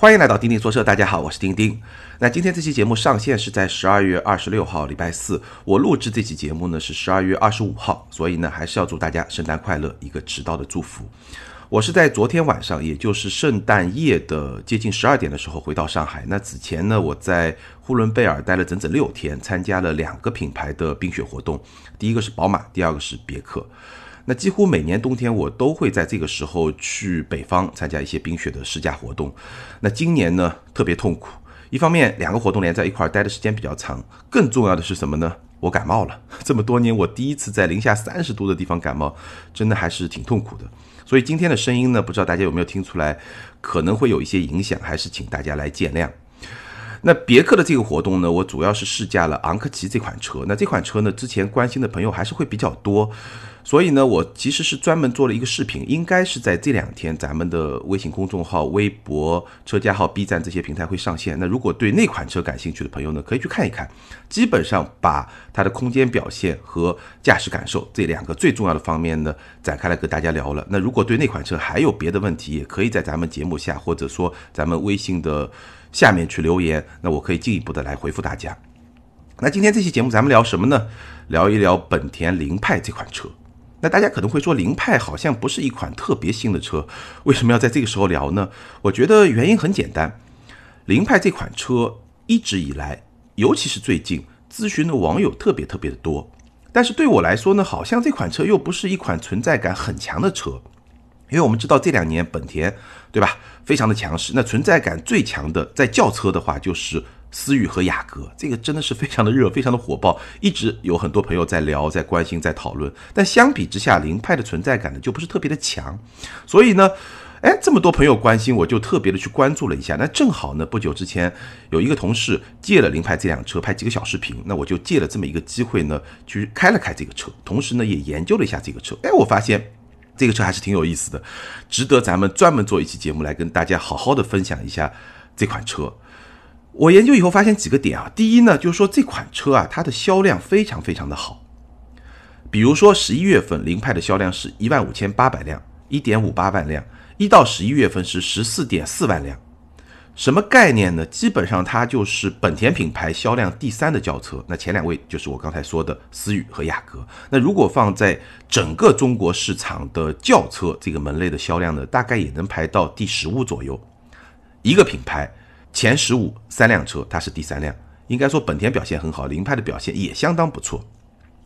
欢迎来到钉钉说车，大家好，我是钉钉。那今天这期节目上线是在十二月二十六号，礼拜四。我录制这期节目呢是十二月二十五号，所以呢还是要祝大家圣诞快乐，一个迟到的祝福。我是在昨天晚上，也就是圣诞夜的接近十二点的时候回到上海。那此前呢，我在呼伦贝尔待了整整六天，参加了两个品牌的冰雪活动，第一个是宝马，第二个是别克。那几乎每年冬天我都会在这个时候去北方参加一些冰雪的试驾活动。那今年呢特别痛苦，一方面两个活动连在一块儿待的时间比较长，更重要的是什么呢？我感冒了。这么多年我第一次在零下三十度的地方感冒，真的还是挺痛苦的。所以今天的声音呢，不知道大家有没有听出来，可能会有一些影响，还是请大家来见谅。那别克的这个活动呢，我主要是试驾了昂科旗这款车。那这款车呢，之前关心的朋友还是会比较多。所以呢，我其实是专门做了一个视频，应该是在这两天，咱们的微信公众号、微博、车架号、B 站这些平台会上线。那如果对那款车感兴趣的朋友呢，可以去看一看。基本上把它的空间表现和驾驶感受这两个最重要的方面呢，展开来跟大家聊了。那如果对那款车还有别的问题，也可以在咱们节目下或者说咱们微信的下面去留言，那我可以进一步的来回复大家。那今天这期节目咱们聊什么呢？聊一聊本田凌派这款车。那大家可能会说，凌派好像不是一款特别新的车，为什么要在这个时候聊呢？我觉得原因很简单，凌派这款车一直以来，尤其是最近，咨询的网友特别特别的多。但是对我来说呢，好像这款车又不是一款存在感很强的车，因为我们知道这两年本田，对吧，非常的强势。那存在感最强的，在轿车的话就是。思域和雅阁，这个真的是非常的热，非常的火爆，一直有很多朋友在聊、在关心、在讨论。但相比之下，凌派的存在感呢就不是特别的强。所以呢，哎，这么多朋友关心，我就特别的去关注了一下。那正好呢，不久之前有一个同事借了凌派这辆车拍几个小视频，那我就借了这么一个机会呢，去开了开这个车，同时呢也研究了一下这个车。哎，我发现这个车还是挺有意思的，值得咱们专门做一期节目来跟大家好好的分享一下这款车。我研究以后发现几个点啊，第一呢，就是说这款车啊，它的销量非常非常的好。比如说十一月份，凌派的销量是一万五千八百辆，一点五八万辆，一到十一月份是十四点四万辆。什么概念呢？基本上它就是本田品牌销量第三的轿车。那前两位就是我刚才说的思域和雅阁。那如果放在整个中国市场的轿车这个门类的销量呢，大概也能排到第十五左右。一个品牌。前十五三辆车，它是第三辆，应该说本田表现很好，凌派的表现也相当不错，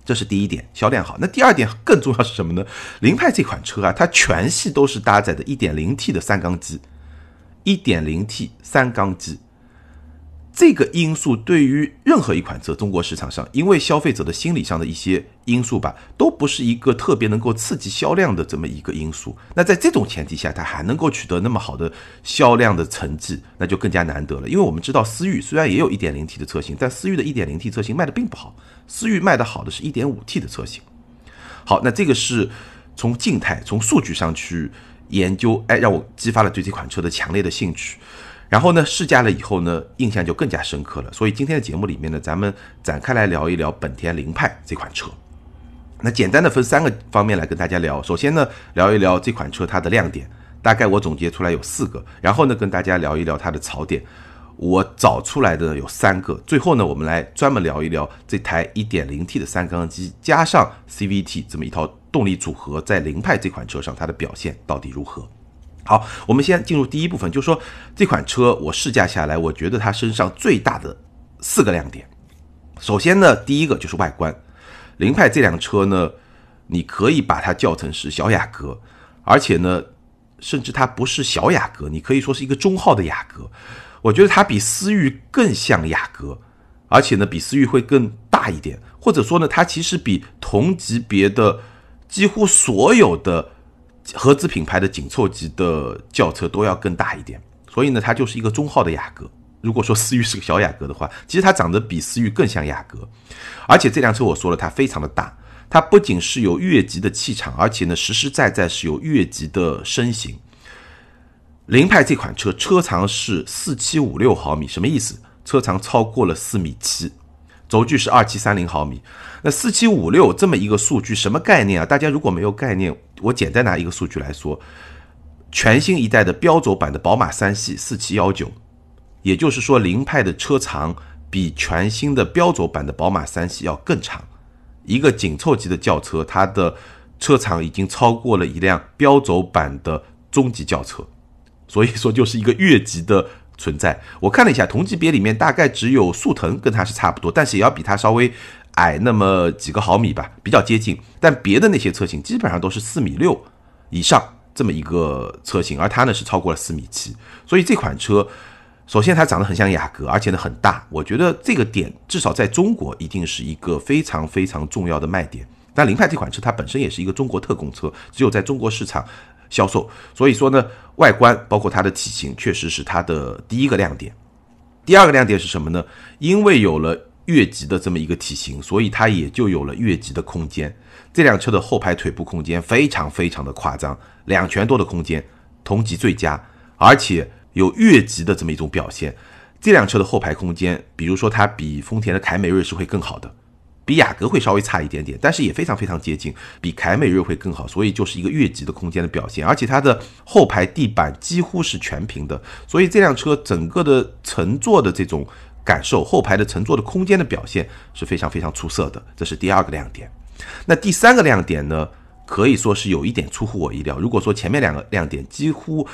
这是第一点，销量好。那第二点更重要是什么呢？凌派这款车啊，它全系都是搭载的 1.0T 的三缸机，1.0T 三缸机。这个因素对于任何一款车，中国市场上，因为消费者的心理上的一些因素吧，都不是一个特别能够刺激销量的这么一个因素。那在这种前提下，它还能够取得那么好的销量的成绩，那就更加难得了。因为我们知道，思域虽然也有一点零 T 的车型，但思域的一点零 T 车型卖的并不好，思域卖的好的是一点五 T 的车型。好，那这个是从静态、从数据上去研究，哎，让我激发了对这款车的强烈的兴趣。然后呢，试驾了以后呢，印象就更加深刻了。所以今天的节目里面呢，咱们展开来聊一聊本田凌派这款车。那简单的分三个方面来跟大家聊。首先呢，聊一聊这款车它的亮点，大概我总结出来有四个。然后呢，跟大家聊一聊它的槽点，我找出来的有三个。最后呢，我们来专门聊一聊这台 1.0T 的三缸机加上 CVT 这么一套动力组合，在凌派这款车上它的表现到底如何。好，我们先进入第一部分，就说这款车我试驾下来，我觉得它身上最大的四个亮点。首先呢，第一个就是外观，凌派这辆车呢，你可以把它叫成是小雅阁，而且呢，甚至它不是小雅阁，你可以说是一个中号的雅阁。我觉得它比思域更像雅阁，而且呢，比思域会更大一点，或者说呢，它其实比同级别的几乎所有的。合资品牌的紧凑级的轿车都要更大一点，所以呢，它就是一个中号的雅阁。如果说思域是个小雅阁的话，其实它长得比思域更像雅阁。而且这辆车我说了，它非常的大，它不仅是有越级的气场，而且呢，实实在在是有越级的身形。凌派这款车车长是四七五六毫米，什么意思？车长超过了四米七。轴距是二七三零毫米，那四七五六这么一个数据什么概念啊？大家如果没有概念，我简单拿一个数据来说，全新一代的标轴版的宝马三系四七幺九，也就是说，凌派的车长比全新的标轴版的宝马三系要更长。一个紧凑级的轿车，它的车长已经超过了一辆标轴版的中级轿车，所以说就是一个越级的存在。我看了一下，同级别里面大概只有速腾跟它是差不多，但是也要比它稍微矮那么几个毫米吧，比较接近。但别的那些车型基本上都是四米六以上这么一个车型，而它呢是超过了四米七，所以这款车。首先，它长得很像雅阁，而且呢很大。我觉得这个点至少在中国一定是一个非常非常重要的卖点。但凌派这款车它本身也是一个中国特供车，只有在中国市场销售。所以说呢，外观包括它的体型，确实是它的第一个亮点。第二个亮点是什么呢？因为有了越级的这么一个体型，所以它也就有了越级的空间。这辆车的后排腿部空间非常非常的夸张，两拳多的空间，同级最佳，而且。有越级的这么一种表现，这辆车的后排空间，比如说它比丰田的凯美瑞是会更好的，比雅阁会稍微差一点点，但是也非常非常接近，比凯美瑞会更好，所以就是一个越级的空间的表现。而且它的后排地板几乎是全平的，所以这辆车整个的乘坐的这种感受，后排的乘坐的空间的表现是非常非常出色的，这是第二个亮点。那第三个亮点呢，可以说是有一点出乎我意料。如果说前面两个亮点几乎。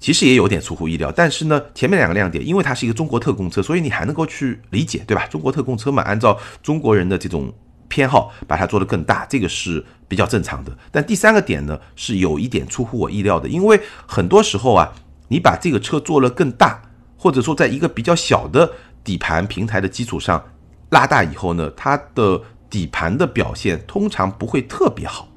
其实也有点出乎意料，但是呢，前面两个亮点，因为它是一个中国特供车，所以你还能够去理解，对吧？中国特供车嘛，按照中国人的这种偏好，把它做得更大，这个是比较正常的。但第三个点呢，是有一点出乎我意料的，因为很多时候啊，你把这个车做了更大，或者说在一个比较小的底盘平台的基础上拉大以后呢，它的底盘的表现通常不会特别好。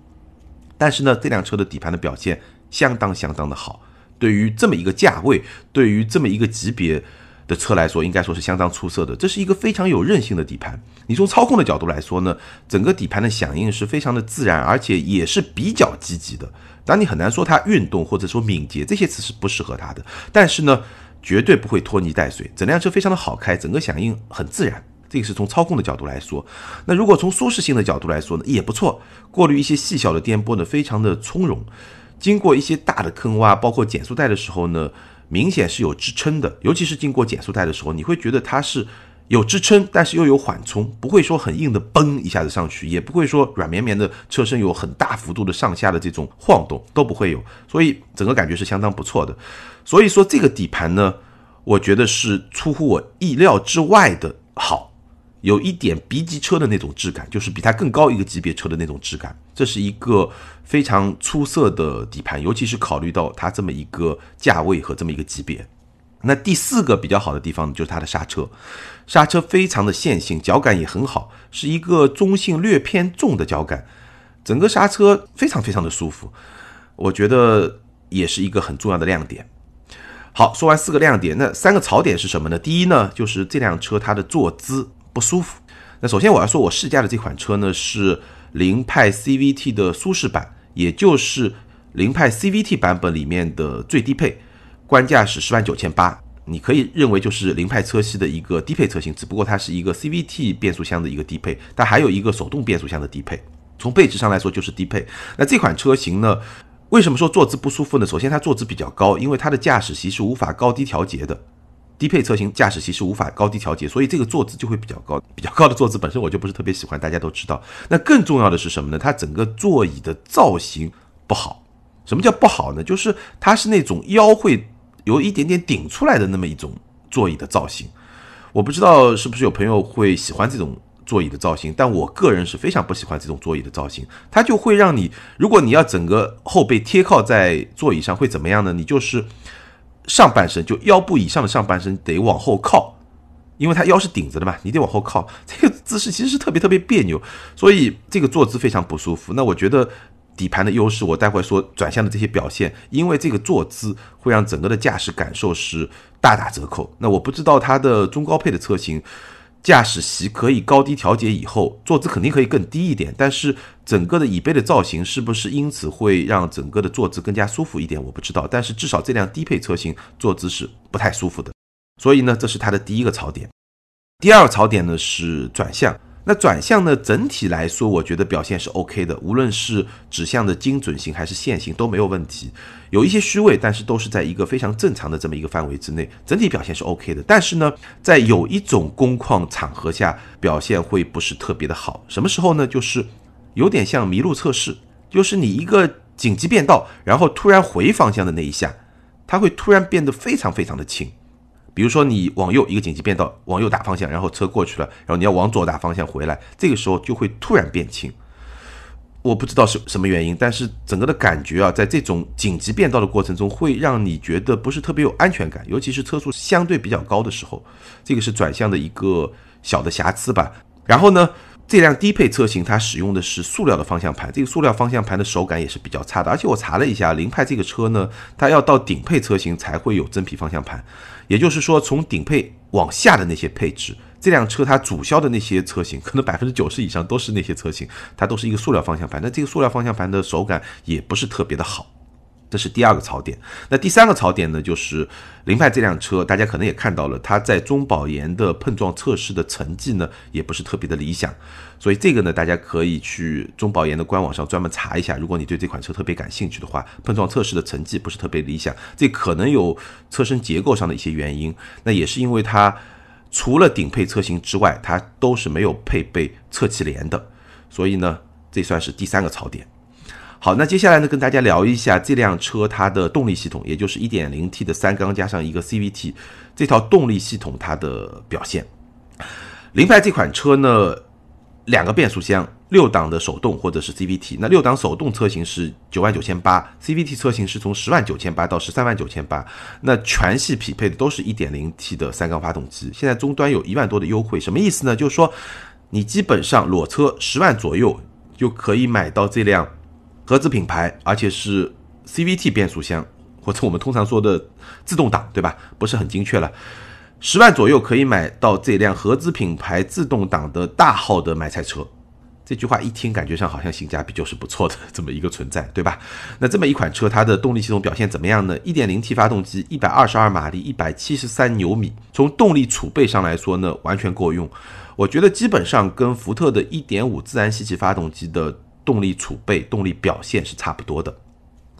但是呢，这辆车的底盘的表现相当相当的好。对于这么一个价位，对于这么一个级别的车来说，应该说是相当出色的。这是一个非常有韧性的底盘。你从操控的角度来说呢，整个底盘的响应是非常的自然，而且也是比较积极的。当你很难说它运动或者说敏捷这些词是不适合它的，但是呢，绝对不会拖泥带水。整辆车非常的好开，整个响应很自然。这个是从操控的角度来说。那如果从舒适性的角度来说呢，也不错。过滤一些细小的颠簸呢，非常的从容。经过一些大的坑洼，包括减速带的时候呢，明显是有支撑的。尤其是经过减速带的时候，你会觉得它是有支撑，但是又有缓冲，不会说很硬的崩一下子上去，也不会说软绵绵的车身有很大幅度的上下的这种晃动都不会有。所以整个感觉是相当不错的。所以说这个底盘呢，我觉得是出乎我意料之外的好。有一点 B 级车的那种质感，就是比它更高一个级别车的那种质感。这是一个非常出色的底盘，尤其是考虑到它这么一个价位和这么一个级别。那第四个比较好的地方就是它的刹车，刹车非常的线性，脚感也很好，是一个中性略偏重的脚感，整个刹车非常非常的舒服，我觉得也是一个很重要的亮点。好，说完四个亮点，那三个槽点是什么呢？第一呢，就是这辆车它的坐姿。不舒服。那首先我要说，我试驾的这款车呢是凌派 CVT 的舒适版，也就是凌派 CVT 版本里面的最低配，官价是十万九千八。你可以认为就是凌派车系的一个低配车型，只不过它是一个 CVT 变速箱的一个低配，它还有一个手动变速箱的低配。从配置上来说就是低配。那这款车型呢，为什么说坐姿不舒服呢？首先它坐姿比较高，因为它的驾驶席是无法高低调节的。低配车型驾驶席是无法高低调节，所以这个坐姿就会比较高。比较高的坐姿本身我就不是特别喜欢，大家都知道。那更重要的是什么呢？它整个座椅的造型不好。什么叫不好呢？就是它是那种腰会有一点点顶出来的那么一种座椅的造型。我不知道是不是有朋友会喜欢这种座椅的造型，但我个人是非常不喜欢这种座椅的造型。它就会让你，如果你要整个后背贴靠在座椅上，会怎么样呢？你就是。上半身就腰部以上的上半身得往后靠，因为它腰是顶着的嘛，你得往后靠，这个姿势其实是特别特别别扭，所以这个坐姿非常不舒服。那我觉得底盘的优势，我待会说转向的这些表现，因为这个坐姿会让整个的驾驶感受是大打折扣。那我不知道它的中高配的车型。驾驶席可以高低调节以后，坐姿肯定可以更低一点，但是整个的椅背的造型是不是因此会让整个的坐姿更加舒服一点？我不知道，但是至少这辆低配车型坐姿是不太舒服的，所以呢，这是它的第一个槽点。第二个槽点呢是转向，那转向呢，整体来说我觉得表现是 OK 的，无论是指向的精准性还是线性都没有问题，有一些虚位，但是都是在一个非常正常的这么一个范围之内，整体表现是 OK 的。但是呢，在有一种工况场合下表现会不是特别的好，什么时候呢？就是有点像迷路测试，就是你一个紧急变道，然后突然回方向的那一下，它会突然变得非常非常的轻。比如说你往右一个紧急变道，往右打方向，然后车过去了，然后你要往左打方向回来，这个时候就会突然变轻。我不知道是什么原因，但是整个的感觉啊，在这种紧急变道的过程中，会让你觉得不是特别有安全感，尤其是车速相对比较高的时候，这个是转向的一个小的瑕疵吧。然后呢？这辆低配车型它使用的是塑料的方向盘，这个塑料方向盘的手感也是比较差的。而且我查了一下，凌派这个车呢，它要到顶配车型才会有真皮方向盘，也就是说，从顶配往下的那些配置，这辆车它主销的那些车型，可能百分之九十以上都是那些车型，它都是一个塑料方向盘。那这个塑料方向盘的手感也不是特别的好。这是第二个槽点，那第三个槽点呢？就是凌派这辆车，大家可能也看到了，它在中保研的碰撞测试的成绩呢，也不是特别的理想。所以这个呢，大家可以去中保研的官网上专门查一下。如果你对这款车特别感兴趣的话，碰撞测试的成绩不是特别理想，这可能有车身结构上的一些原因。那也是因为它除了顶配车型之外，它都是没有配备侧气帘的。所以呢，这算是第三个槽点。好，那接下来呢，跟大家聊一下这辆车它的动力系统，也就是 1.0T 的三缸加上一个 CVT 这套动力系统它的表现。凌派这款车呢，两个变速箱，六档的手动或者是 CVT。那六档手动车型是九万九千八，CVT 车型是从十万九千八到十三万九千八。那全系匹配的都是一点零 T 的三缸发动机。现在终端有一万多的优惠，什么意思呢？就是说你基本上裸车十万左右就可以买到这辆。合资品牌，而且是 CVT 变速箱，或者我们通常说的自动挡，对吧？不是很精确了。十万左右可以买到这辆合资品牌自动挡的大号的买菜车。这句话一听，感觉上好像性价比就是不错的 这么一个存在，对吧？那这么一款车，它的动力系统表现怎么样呢？1.0T 发动机，一百二十二马力，一百七十三牛米。从动力储备上来说呢，完全够用。我觉得基本上跟福特的1.5自然吸气发动机的。动力储备、动力表现是差不多的。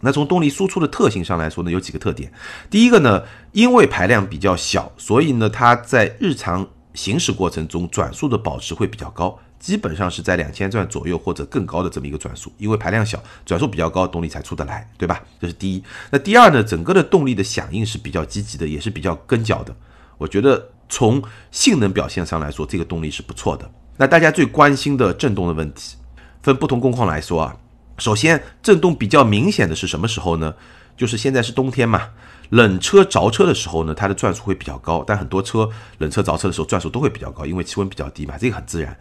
那从动力输出的特性上来说呢，有几个特点。第一个呢，因为排量比较小，所以呢，它在日常行驶过程中转速的保持会比较高，基本上是在两千转左右或者更高的这么一个转速。因为排量小，转速比较高，动力才出得来，对吧？这是第一。那第二呢，整个的动力的响应是比较积极的，也是比较跟脚的。我觉得从性能表现上来说，这个动力是不错的。那大家最关心的震动的问题。分不同工况来说啊，首先震动比较明显的是什么时候呢？就是现在是冬天嘛，冷车着车的时候呢，它的转速会比较高。但很多车冷车着车的时候转速都会比较高，因为气温比较低嘛，这个很自然。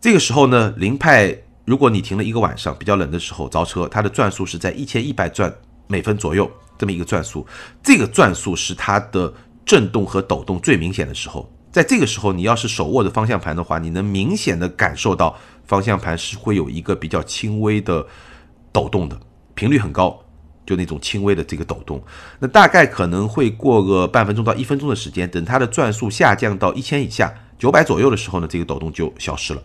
这个时候呢，凌派如果你停了一个晚上，比较冷的时候着车，它的转速是在一千一百转每分左右这么一个转速，这个转速是它的震动和抖动最明显的时候。在这个时候，你要是手握着方向盘的话，你能明显的感受到。方向盘是会有一个比较轻微的抖动的，频率很高，就那种轻微的这个抖动。那大概可能会过个半分钟到一分钟的时间，等它的转速下降到一千以下，九百左右的时候呢，这个抖动就消失了。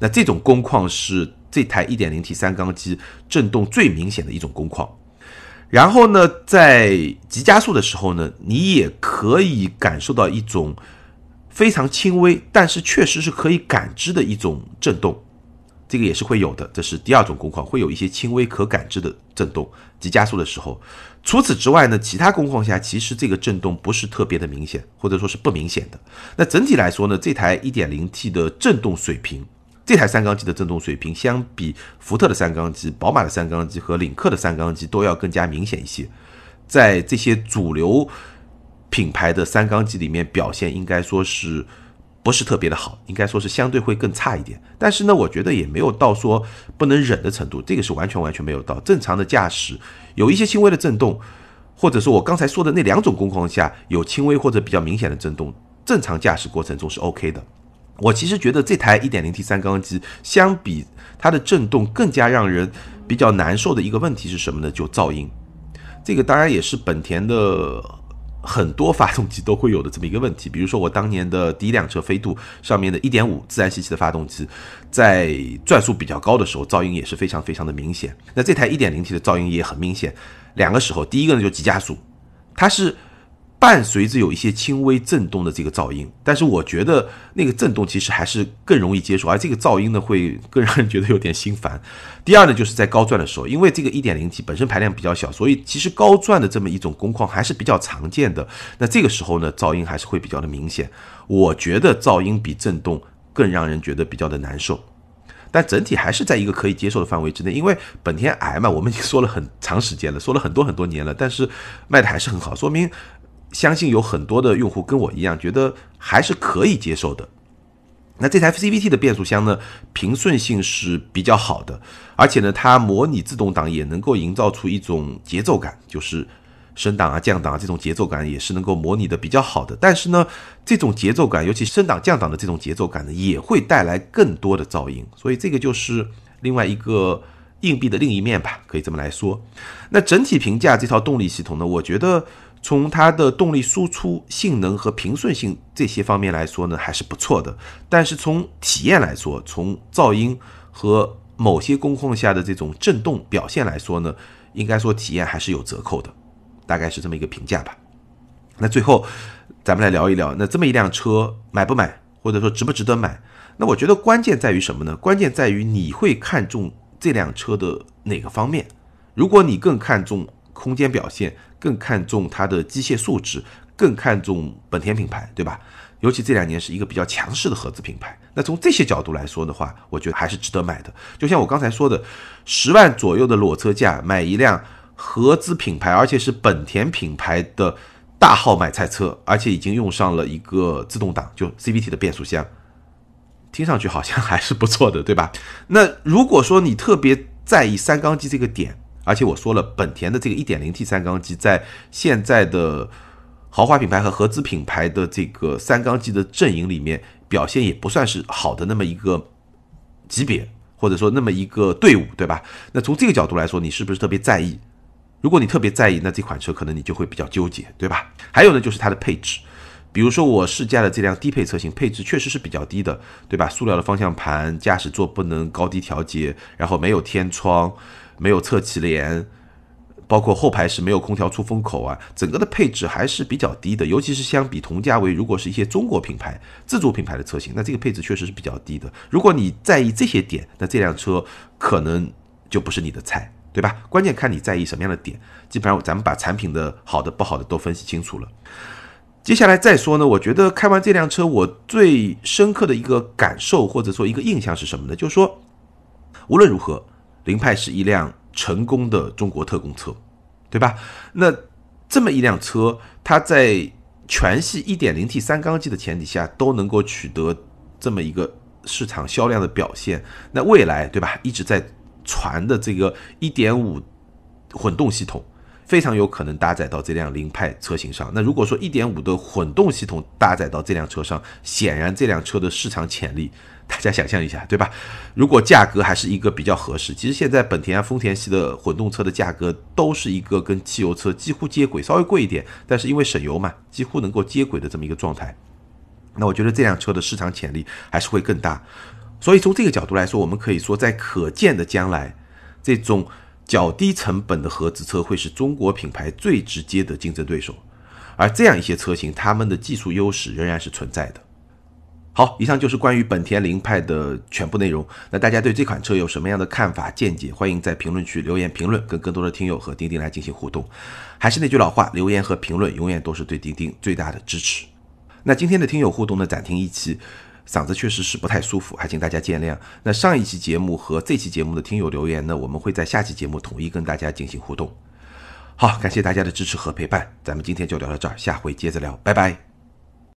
那这种工况是这台 1.0T 三缸机震动最明显的一种工况。然后呢，在急加速的时候呢，你也可以感受到一种非常轻微，但是确实是可以感知的一种震动。这个也是会有的，这是第二种工况，会有一些轻微可感知的震动，急加速的时候。除此之外呢，其他工况下其实这个震动不是特别的明显，或者说是不明显的。那整体来说呢，这台 1.0T 的震动水平，这台三缸机的震动水平，相比福特的三缸机、宝马的三缸机和领克的三缸机都要更加明显一些。在这些主流品牌的三缸机里面，表现应该说是。不是特别的好，应该说是相对会更差一点。但是呢，我觉得也没有到说不能忍的程度，这个是完全完全没有到。正常的驾驶有一些轻微的震动，或者说我刚才说的那两种工况下有轻微或者比较明显的震动，正常驾驶过程中是 OK 的。我其实觉得这台 1.0T 三缸机相比它的震动更加让人比较难受的一个问题是什么呢？就噪音。这个当然也是本田的。很多发动机都会有的这么一个问题。比如说我当年的第一辆车飞度上面的一点五自然吸气的发动机，在转速比较高的时候，噪音也是非常非常的明显。那这台一点零 T 的噪音也很明显，两个时候，第一个呢就急加速，它是。伴随着有一些轻微震动的这个噪音，但是我觉得那个震动其实还是更容易接受，而这个噪音呢会更让人觉得有点心烦。第二呢，就是在高转的时候，因为这个 1.0T 本身排量比较小，所以其实高转的这么一种工况还是比较常见的。那这个时候呢，噪音还是会比较的明显。我觉得噪音比震动更让人觉得比较的难受，但整体还是在一个可以接受的范围之内。因为本田 i 嘛，我们已经说了很长时间了，说了很多很多年了，但是卖的还是很好，说明。相信有很多的用户跟我一样，觉得还是可以接受的。那这台 CVT 的变速箱呢，平顺性是比较好的，而且呢，它模拟自动挡也能够营造出一种节奏感，就是升档啊、降档啊这种节奏感也是能够模拟的比较好的。但是呢，这种节奏感，尤其升档降档的这种节奏感呢，也会带来更多的噪音，所以这个就是另外一个硬币的另一面吧，可以这么来说。那整体评价这套动力系统呢，我觉得。从它的动力输出性能和平顺性这些方面来说呢，还是不错的。但是从体验来说，从噪音和某些工况下的这种震动表现来说呢，应该说体验还是有折扣的，大概是这么一个评价吧。那最后，咱们来聊一聊，那这么一辆车买不买，或者说值不值得买？那我觉得关键在于什么呢？关键在于你会看重这辆车的哪个方面。如果你更看重空间表现，更看重它的机械素质，更看重本田品牌，对吧？尤其这两年是一个比较强势的合资品牌。那从这些角度来说的话，我觉得还是值得买的。就像我刚才说的，十万左右的裸车价买一辆合资品牌，而且是本田品牌的大号买菜车，而且已经用上了一个自动挡，就 CVT 的变速箱，听上去好像还是不错的，对吧？那如果说你特别在意三缸机这个点，而且我说了，本田的这个 1.0T 三缸机在现在的豪华品牌和合资品牌的这个三缸机的阵营里面，表现也不算是好的那么一个级别，或者说那么一个队伍，对吧？那从这个角度来说，你是不是特别在意？如果你特别在意，那这款车可能你就会比较纠结，对吧？还有呢，就是它的配置，比如说我试驾的这辆低配车型，配置确实是比较低的，对吧？塑料的方向盘，驾驶座不能高低调节，然后没有天窗。没有侧气帘，包括后排是没有空调出风口啊，整个的配置还是比较低的，尤其是相比同价位，如果是一些中国品牌、自主品牌的车型，那这个配置确实是比较低的。如果你在意这些点，那这辆车可能就不是你的菜，对吧？关键看你在意什么样的点。基本上咱们把产品的好的、不好的都分析清楚了。接下来再说呢，我觉得开完这辆车，我最深刻的一个感受或者说一个印象是什么呢？就是说，无论如何。凌派是一辆成功的中国特供车，对吧？那这么一辆车，它在全系 1.0T 三缸机的前提下，都能够取得这么一个市场销量的表现。那未来，对吧？一直在传的这个1.5混动系统，非常有可能搭载到这辆凌派车型上。那如果说1.5的混动系统搭载到这辆车上，显然这辆车的市场潜力。大家想象一下，对吧？如果价格还是一个比较合适，其实现在本田啊、丰田系的混动车的价格都是一个跟汽油车几乎接轨，稍微贵一点，但是因为省油嘛，几乎能够接轨的这么一个状态。那我觉得这辆车的市场潜力还是会更大。所以从这个角度来说，我们可以说，在可见的将来，这种较低成本的合资车会是中国品牌最直接的竞争对手。而这样一些车型，他们的技术优势仍然是存在的。好，以上就是关于本田凌派的全部内容。那大家对这款车有什么样的看法、见解？欢迎在评论区留言评论，跟更多的听友和钉钉来进行互动。还是那句老话，留言和评论永远都是对钉钉最大的支持。那今天的听友互动呢，暂停一期，嗓子确实是不太舒服，还请大家见谅。那上一期节目和这期节目的听友留言呢，我们会在下期节目统一跟大家进行互动。好，感谢大家的支持和陪伴，咱们今天就聊到这儿，下回接着聊，拜拜。